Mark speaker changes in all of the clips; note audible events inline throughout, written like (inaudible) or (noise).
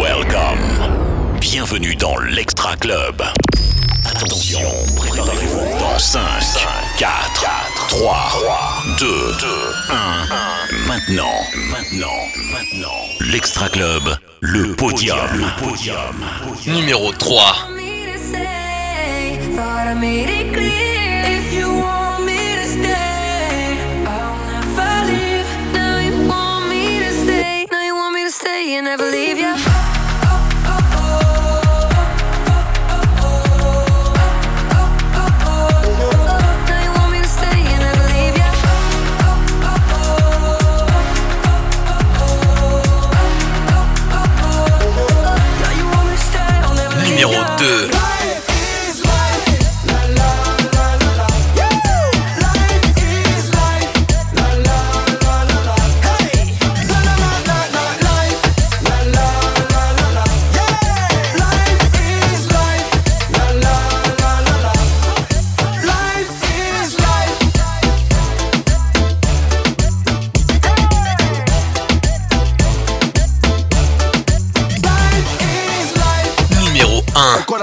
Speaker 1: Welcome. Bienvenue dans l'Extra Club. Attention, préparez-vous dans 5, 4, 3, 2, 1. Maintenant, maintenant, maintenant. L'Extra Club, le podium. Le podium.
Speaker 2: Numéro 3.
Speaker 3: stay and never leave you.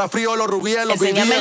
Speaker 4: frío, los rubíes, los
Speaker 5: Enséñame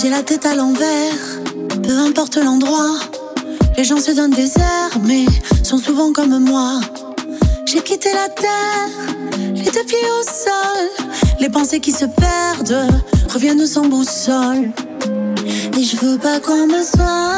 Speaker 6: J'ai la tête à l'envers, peu importe l'endroit. Les gens se donnent des airs, mais sont souvent comme moi. J'ai quitté la terre, les deux pieds au sol. Les pensées qui se perdent reviennent sans boussole. Et je veux pas qu'on me soigne.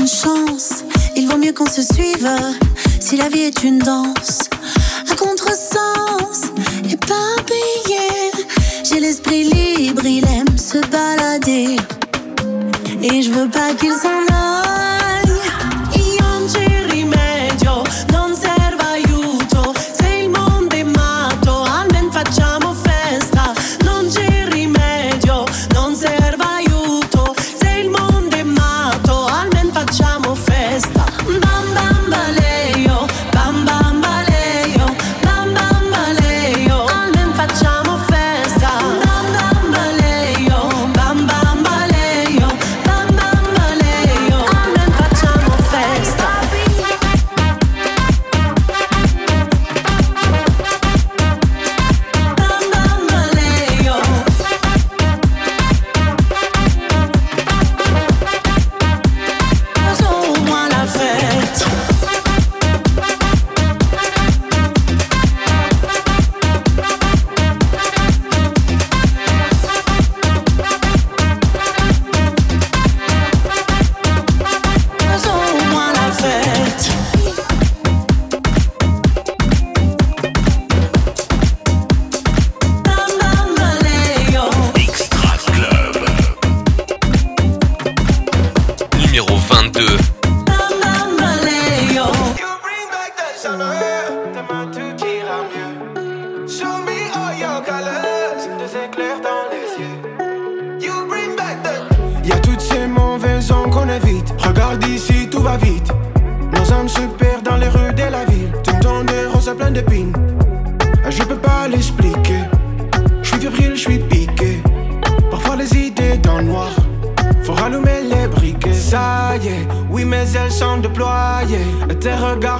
Speaker 6: chance. Il vaut mieux qu'on se suive si la vie est une danse. À contresens, éparpillé. J'ai l'esprit libre, il aime se balader. Et je veux pas qu'il s'en aille.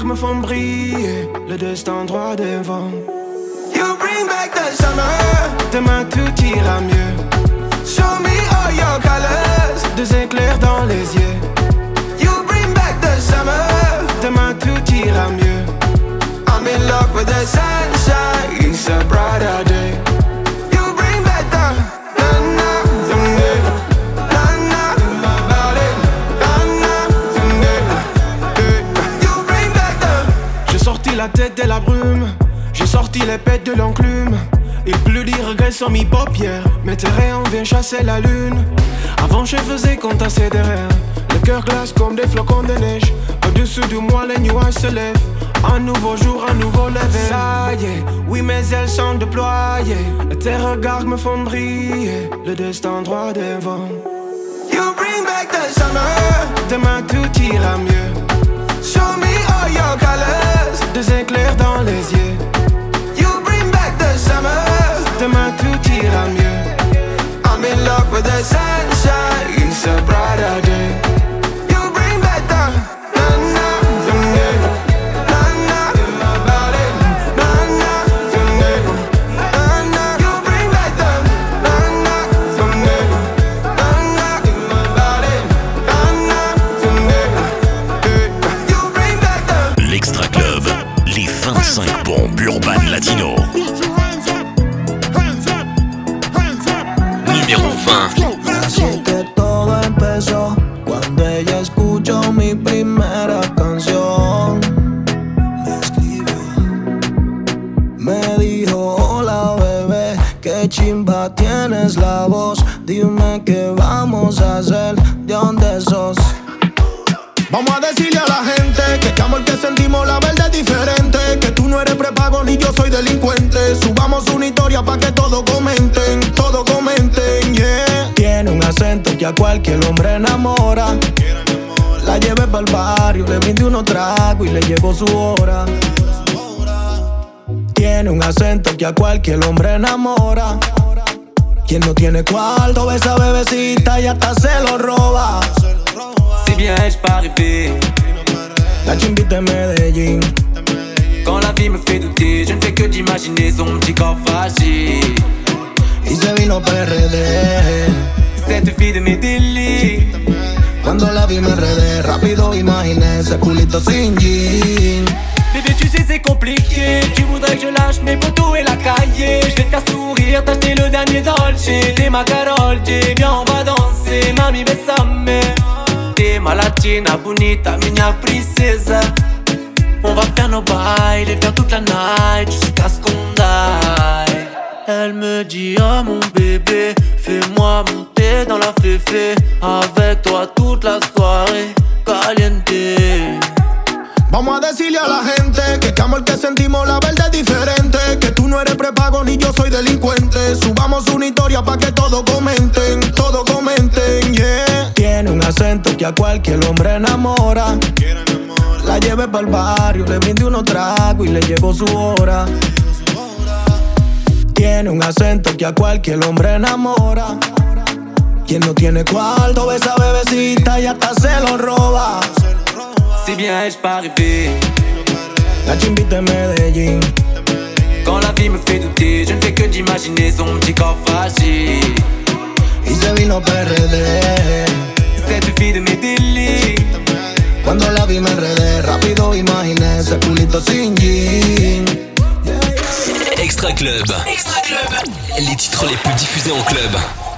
Speaker 7: Me font briller. Le destin droit devant. You bring back the summer. Demain tout ira mieux. Show me all your colors. Des éclairs dans les yeux. You bring back the summer. Demain tout ira mieux. I'm in love with the sunshine. It's a brighter day. Tête de la brume. J'ai sorti les pètes de l'enclume. Il pleut des regrets sur mes paupières. Mais tes rayons viennent chasser la lune. Avant, je faisais compte assez de rien. Le cœur glace comme des flocons de neige. Au-dessus de moi, les nuages se lèvent. Un nouveau jour, un nouveau lever. Ça y est, oui, mes ailes sont déployées. Et tes regards me font briller. Le destin droit devant. You bring back the summer. Demain tout ira mieux. Des éclairs dans les yeux. You bring back the summer. Demain tout ira mieux. I'm in love with the sunshine. It's a brighter day.
Speaker 4: Dime qué vamos a hacer, de dónde sos.
Speaker 8: Vamos a decirle a la gente que este amor que sentimos la verdad es diferente. Que tú no eres prepago ni yo soy delincuente. Subamos una historia pa' que todo comenten, todo comenten, yeah.
Speaker 4: Tiene un acento que a cualquier hombre enamora. La llevé para el barrio, le brindé unos tragos y le llegó su hora. Tiene un acento que a cualquier hombre enamora. Quien no tiene cuarto, ve esa bebecita y hasta se lo roba.
Speaker 9: Si pas rêvé
Speaker 4: La chimbita de Medellín.
Speaker 9: Quand la vie me fait douter Je ne fais que d'imaginer son petit corps fragile
Speaker 4: Y se vino PRD.
Speaker 9: Cette fille de mes délits
Speaker 4: Cuando la vi me enredé, rápido imaginé ese culito sin jean.
Speaker 9: Bébé tu sais c'est compliqué. Tu voudrais que je lâche mes poteaux et la cahier. Je vais te faire sourire, t'acheter le dernier Dolce. T'es ma Carol J, viens on va danser. Mami besame T'es ma latina bonita, minha princesa On va faire nos bails et faire toute la night Jusqu'à ce qu'on die Elle me dit oh mon bébé Fais-moi monter dans la féfé. Avec toi toute la soirée Caliente
Speaker 8: Vamos a decirle a la gente que este amor que sentimos la verdad es diferente. Que tú no eres prepago ni yo soy delincuente. Subamos una historia pa' que todo comenten, todo comenten, yeah.
Speaker 4: Tiene un acento que a cualquier hombre enamora. La llevé para el barrio, le brindé unos tragos y le llegó su hora. Tiene un acento que a cualquier hombre enamora. Quien no tiene cuarto, ve esa bebecita y hasta se lo roba.
Speaker 9: Si bien ai-je pas rêvé
Speaker 4: La chimbita de Medellín.
Speaker 9: Quand la vie me fait douter Je ne fais que d'imaginer son petit corps fragile
Speaker 4: Y se vino PRD.
Speaker 9: Cette fille de mes délits
Speaker 4: Cuando la vi me enredé, rápido imaginé ese culito sin jean.
Speaker 2: Extra Club. Les titres les plus diffusés en club.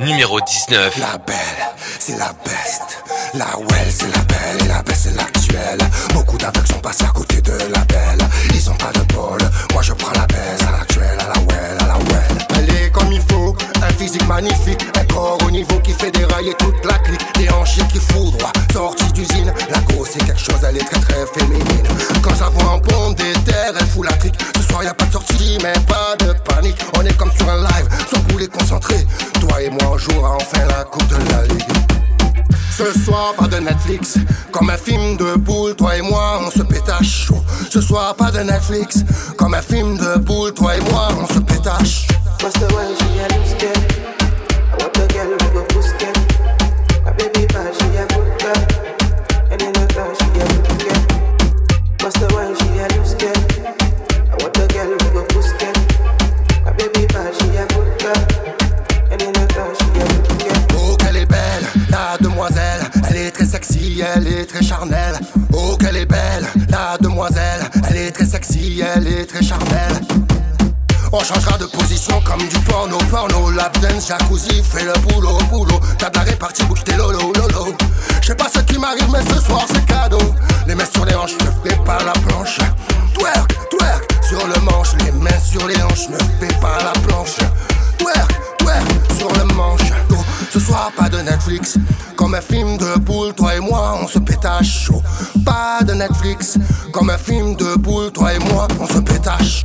Speaker 2: Numéro 19.
Speaker 10: La belle, c'est la best. La well, c'est la belle. Et la best, c'est l'actuelle. Beaucoup d'aveugles sont passés à côté de la belle. Ils ont pas de bol. Moi, je prends la best. À l'actuelle, à la well il faut. Un physique magnifique, un corps au niveau qui fait dérailler toute la clique. Des hanches qui foudroient, sortie d'usine. La grosse c'est quelque chose, elle est très très féminine. Quand ça voit en pompe des terres, elle fout la trique. Ce soir y a pas de sortie, mais pas de panique. On est comme sur un live, sans boulet concentré. Toi et moi, on jouera enfin la coupe de la ligue. Ce soir, pas de Netflix. Comme un film de boule, toi et moi, on se pétache. Ce soir, pas de Netflix. Comme un film de boule, toi et moi, on se pétache. Oh, qu'elle est belle, la demoiselle. Elle est très sexy, elle est très charnelle. Oh, qu'elle est belle, la demoiselle. Elle est très sexy, elle est très charnelle. On changera de position comme du porno, porno. La dance, jacuzzi, fait le boulot, boulot. T'as de la répartie, bouge lolo, lolo. Je sais pas ce qui m'arrive, mais ce soir c'est cadeau. Les mains sur les hanches, ne fais pas la planche. Twerk, twerk, sur le manche. Les mains sur les hanches, ne fais pas la planche. Twerk, twerk, sur le manche. Oh, ce soir, pas de Netflix. Comme un film de boule, toi et moi, on se pétache chaud. Pas de Netflix. Comme un film de boule, toi et moi, on se pétache.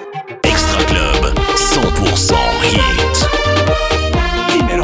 Speaker 1: 100% hit.
Speaker 11: Dímelo.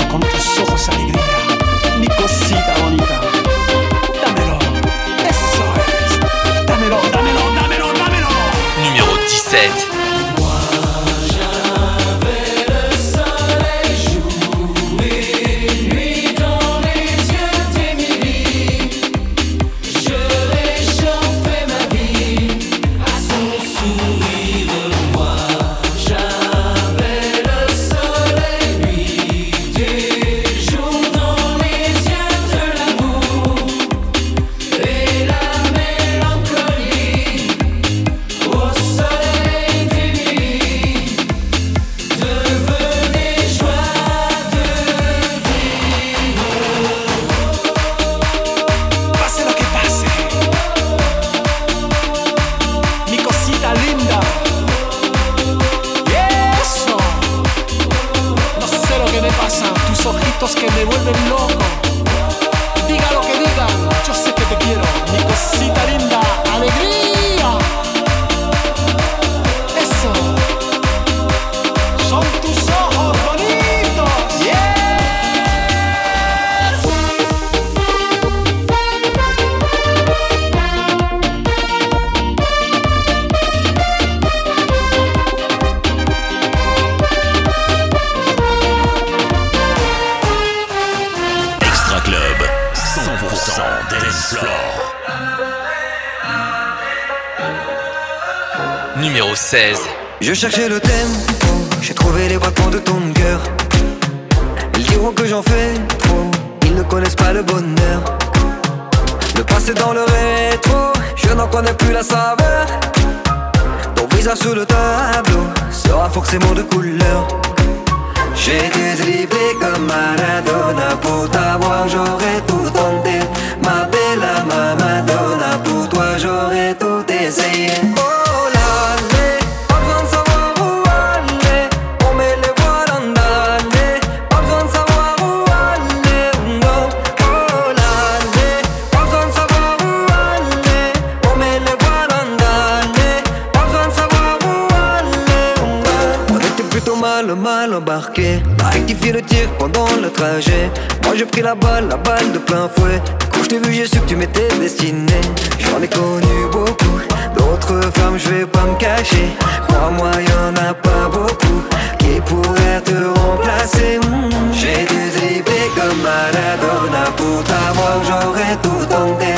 Speaker 12: m'était destiné. J'en ai connu beaucoup. D'autres femmes je vais pas me cacher. Crois-moi y'en a pas beaucoup Qui pourraient te remplacer. Hmm. J'ai dû dribler comme Maradona Pour t'avoir j'aurais tout tenté.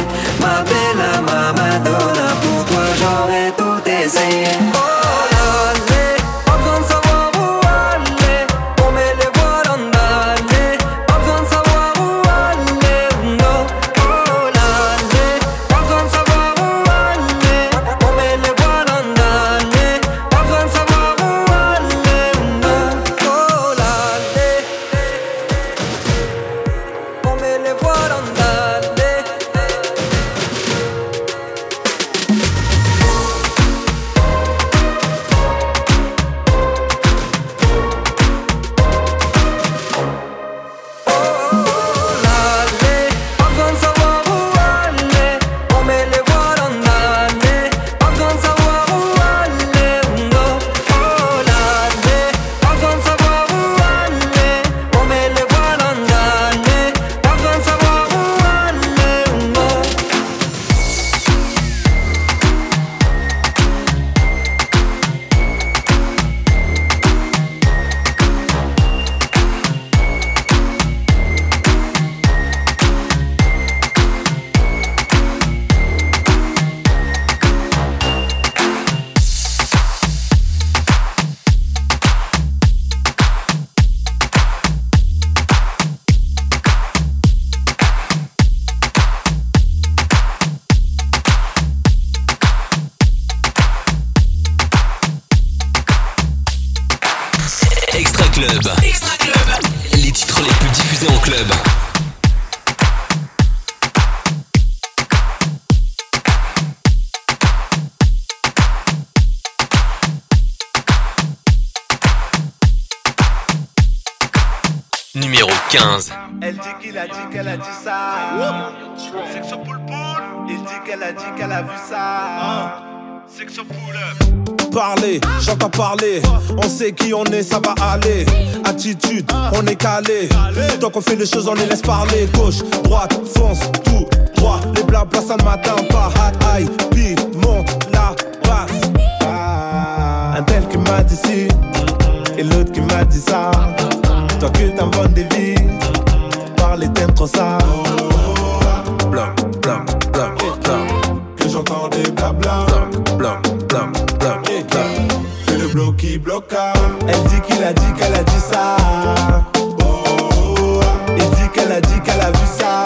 Speaker 2: Plus diffusés en club. Numéro 15.
Speaker 13: Elle dit qu'il a dit qu'elle a dit ça. Section poule poule. Il dit qu'elle a dit qu'elle a vu ça. Section poule.
Speaker 4: Parler, j'entends parler. On sait qui on est, ça va aller. Attitude, on est calé. Tant qu'on fait les choses, on les laisse parler. Gauche, droite, fonce, tout droit. Les blabla, ça ne m'atteint pas. Aïe, puis monte la basse. Un tel qui m'a dit ci, et l'autre qui m'a dit ça. Toi que t'inventes des vies, parler t'aimes trop ça. Blanc, blanc, blanc. Que j'entends des blabla. Qui bloqua. Elle dit qu'il a dit qu'elle a dit ça. Il dit qu'elle a dit qu'elle a vu ça.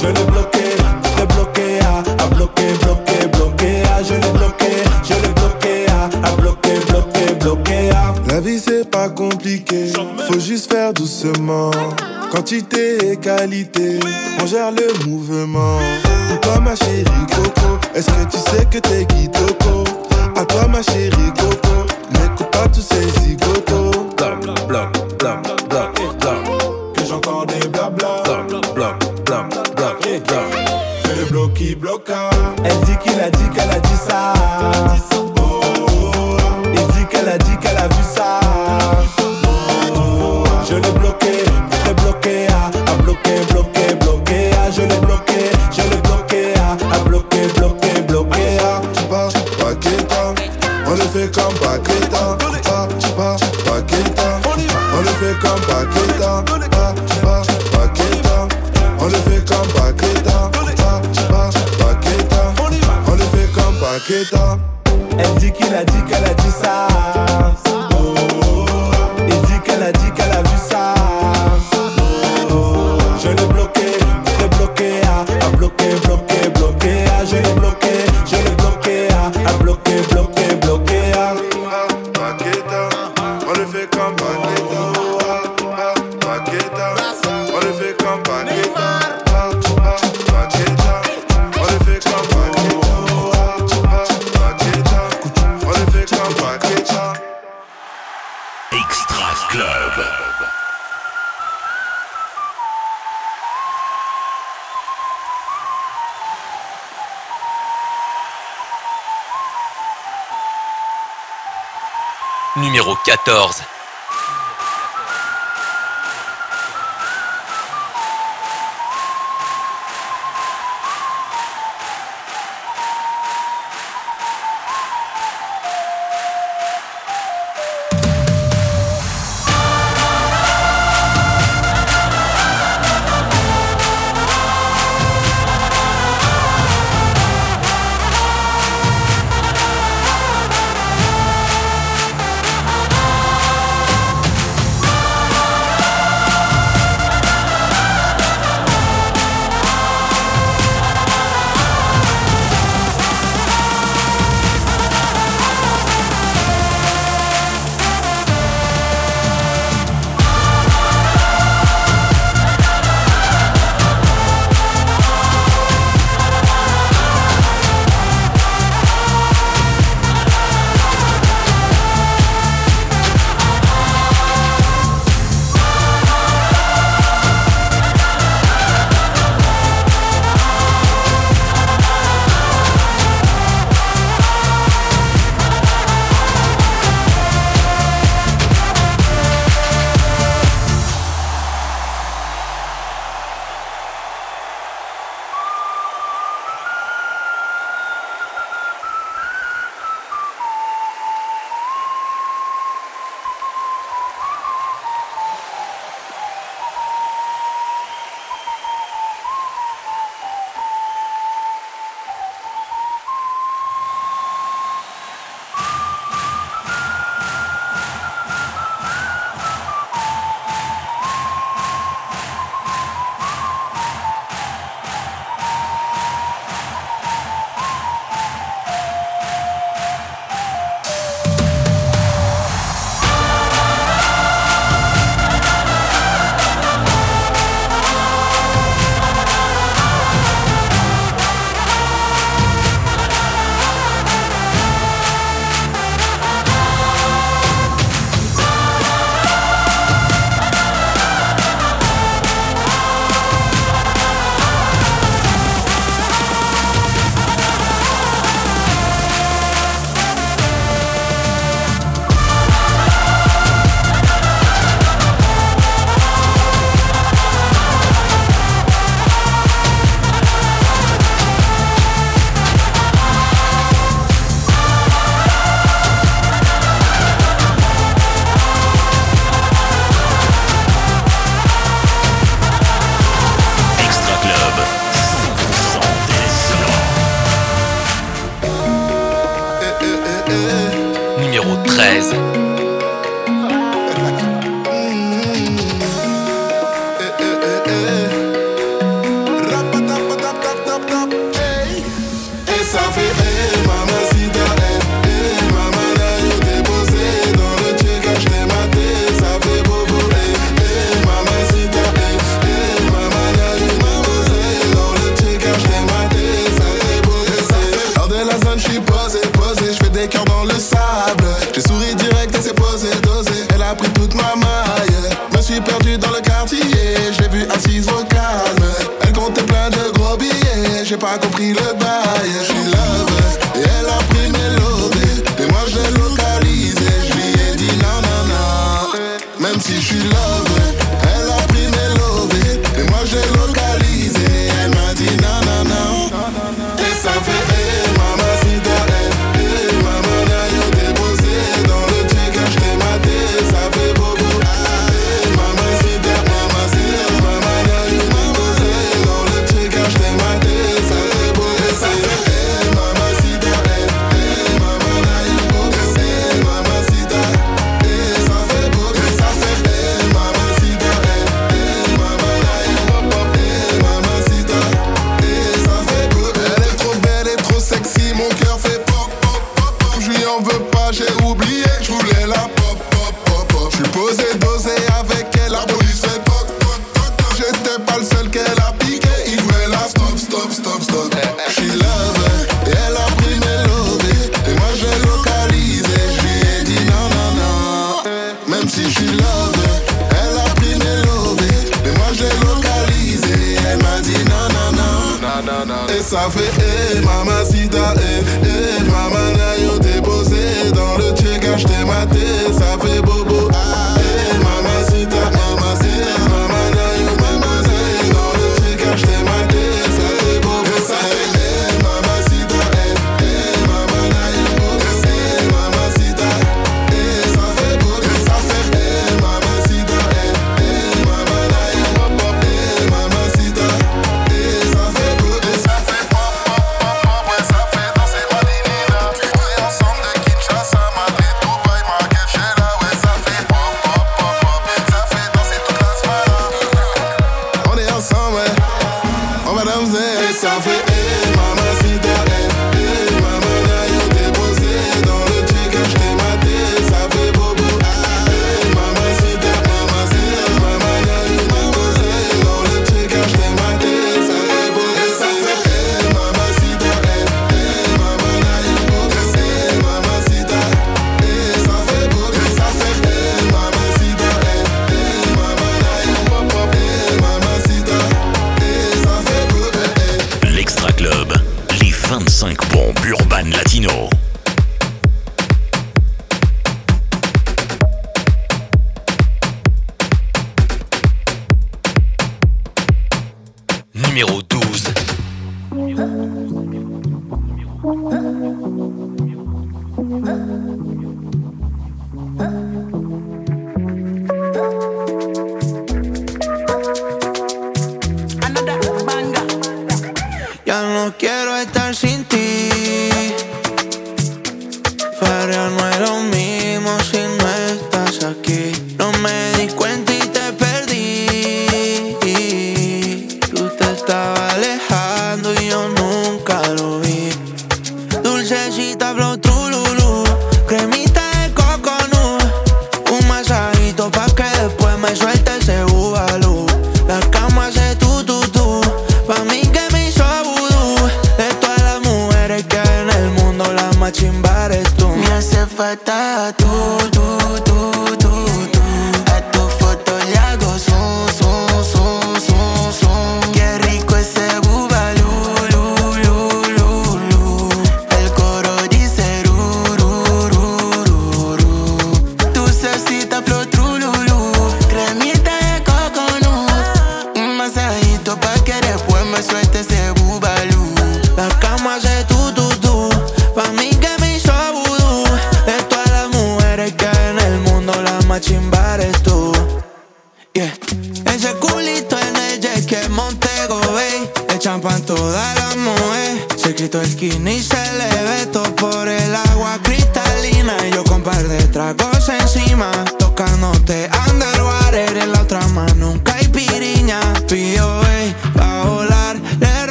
Speaker 4: Je l'ai bloqué, je l'ai bloqué, à, à bloqué, bloqué, bloqué, à, je l'ai bloqué, je l'ai bloqué, à, à bloqué, bloqué, bloqué, à.
Speaker 14: La vie c'est pas compliqué, faut juste faire doucement. Quantité et qualité, on gère le mouvement. Pour toi ma chérie Coco, est-ce que tu sais que t'es Kitoko À toi ma chérie Coco, n'écoute pas tous ces zigotos.
Speaker 4: Blanc, blanc, blanc. Que j'entends des blabla. Blanc, blanc, blanc. Fais le bloc qui bloqua. Elle dit qu'il a dit qu'elle a dit
Speaker 14: ça. Et ça
Speaker 15: Ya (laughs)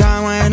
Speaker 15: Nos parchamos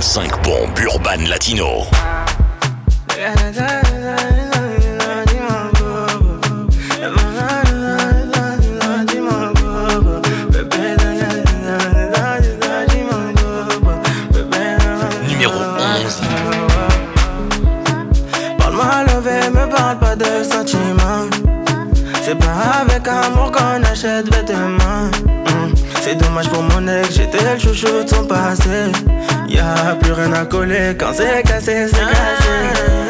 Speaker 1: 45 bombes urbaines latino.
Speaker 2: Numéro 11
Speaker 16: Parle-moi levé, me parle pas de sentiments. C'est pas avec amour qu'on achète vêtements. C'est dommage pour mon ex, j'étais le chouchou de son passé. Y'a plus rien à coller quand c'est cassé, c'est cassé.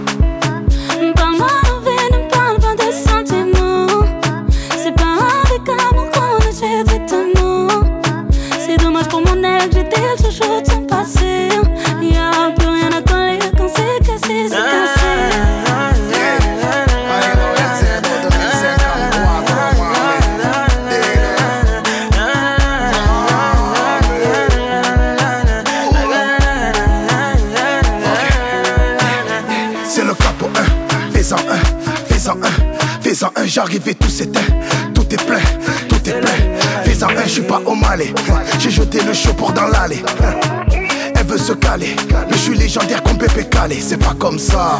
Speaker 8: J'arrive et tout s'éteint, tout est plein, tout est plein. Fais-en un, je suis pas au malais, j'ai jeté le chaud dans l'allée. Elle veut se caler, mais je suis légendaire comme Pépé Calé, c'est pas comme ça.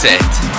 Speaker 3: set.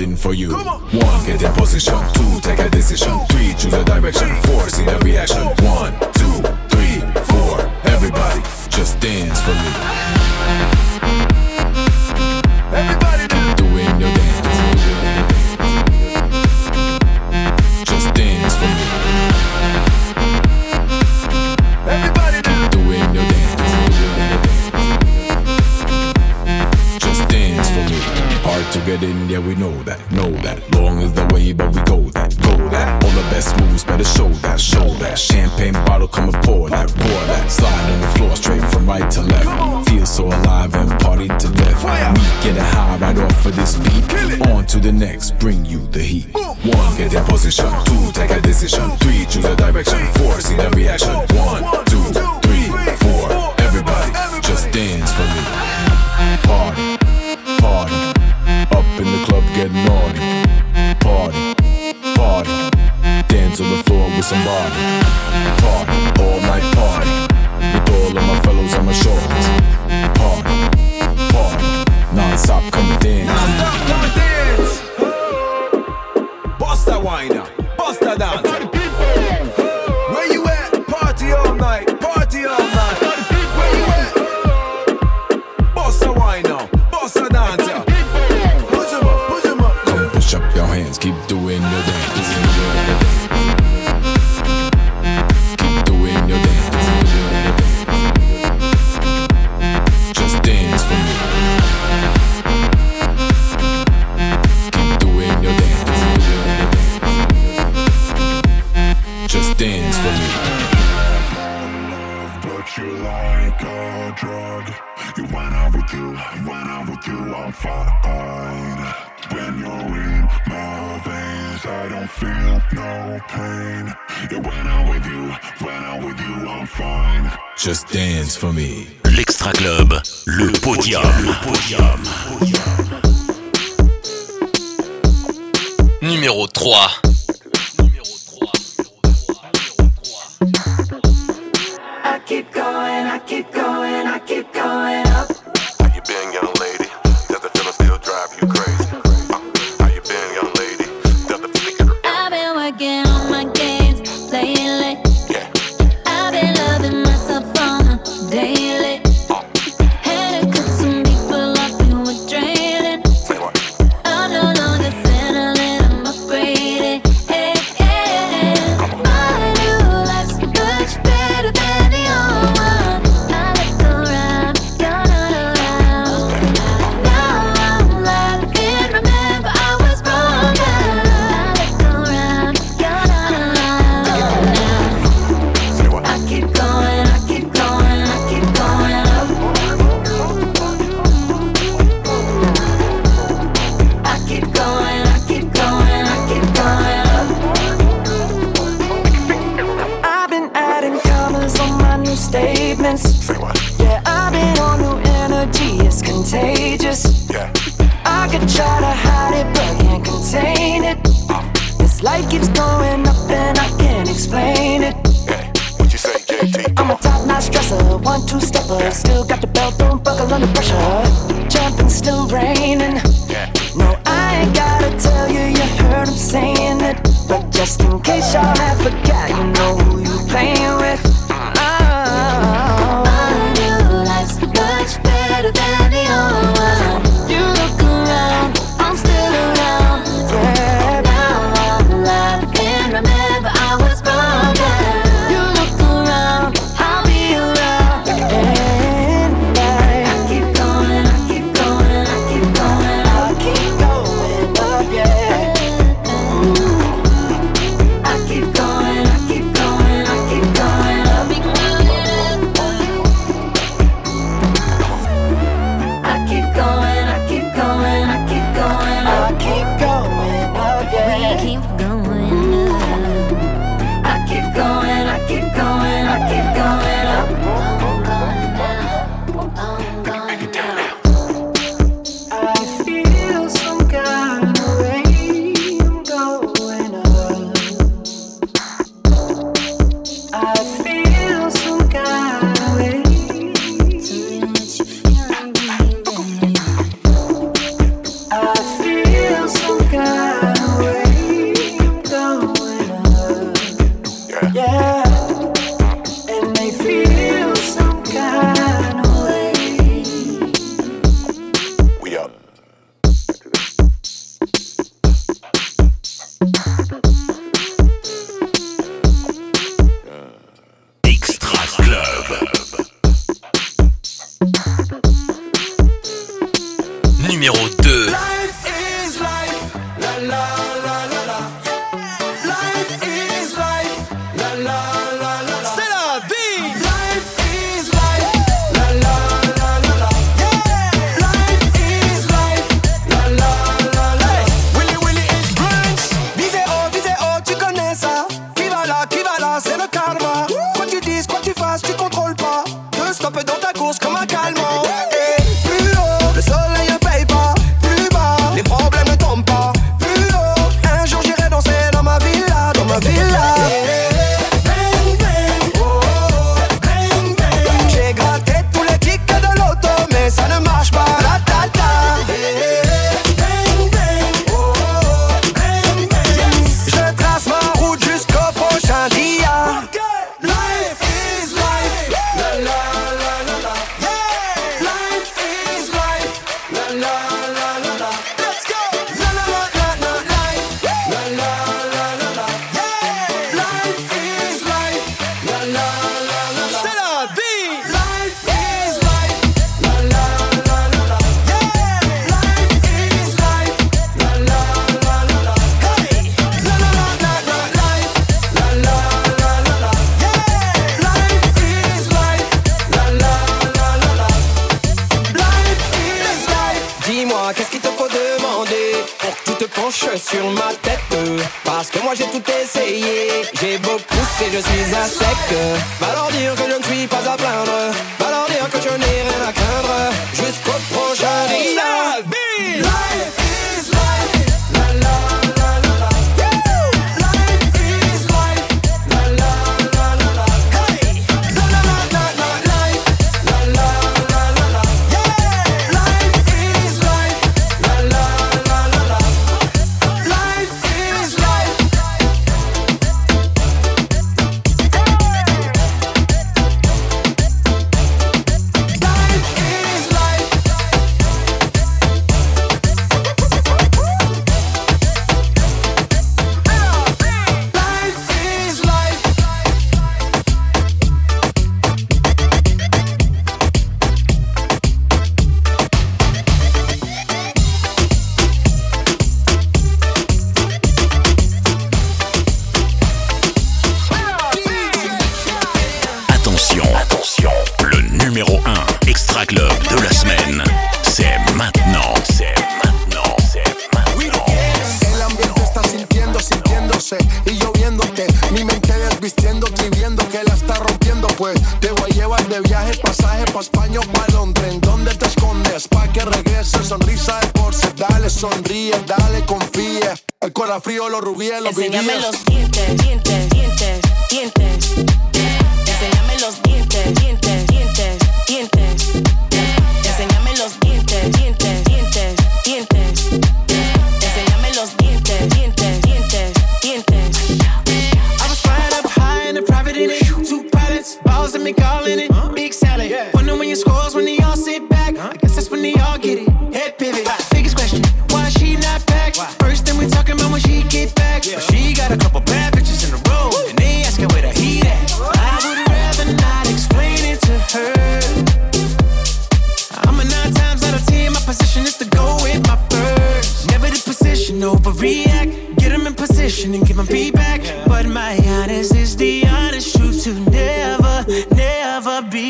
Speaker 3: something for you.
Speaker 6: One,
Speaker 5: get in
Speaker 17: position. Two, take a decision. Three, choose a direction. Four, see the
Speaker 7: reaction. One.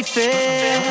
Speaker 7: feel.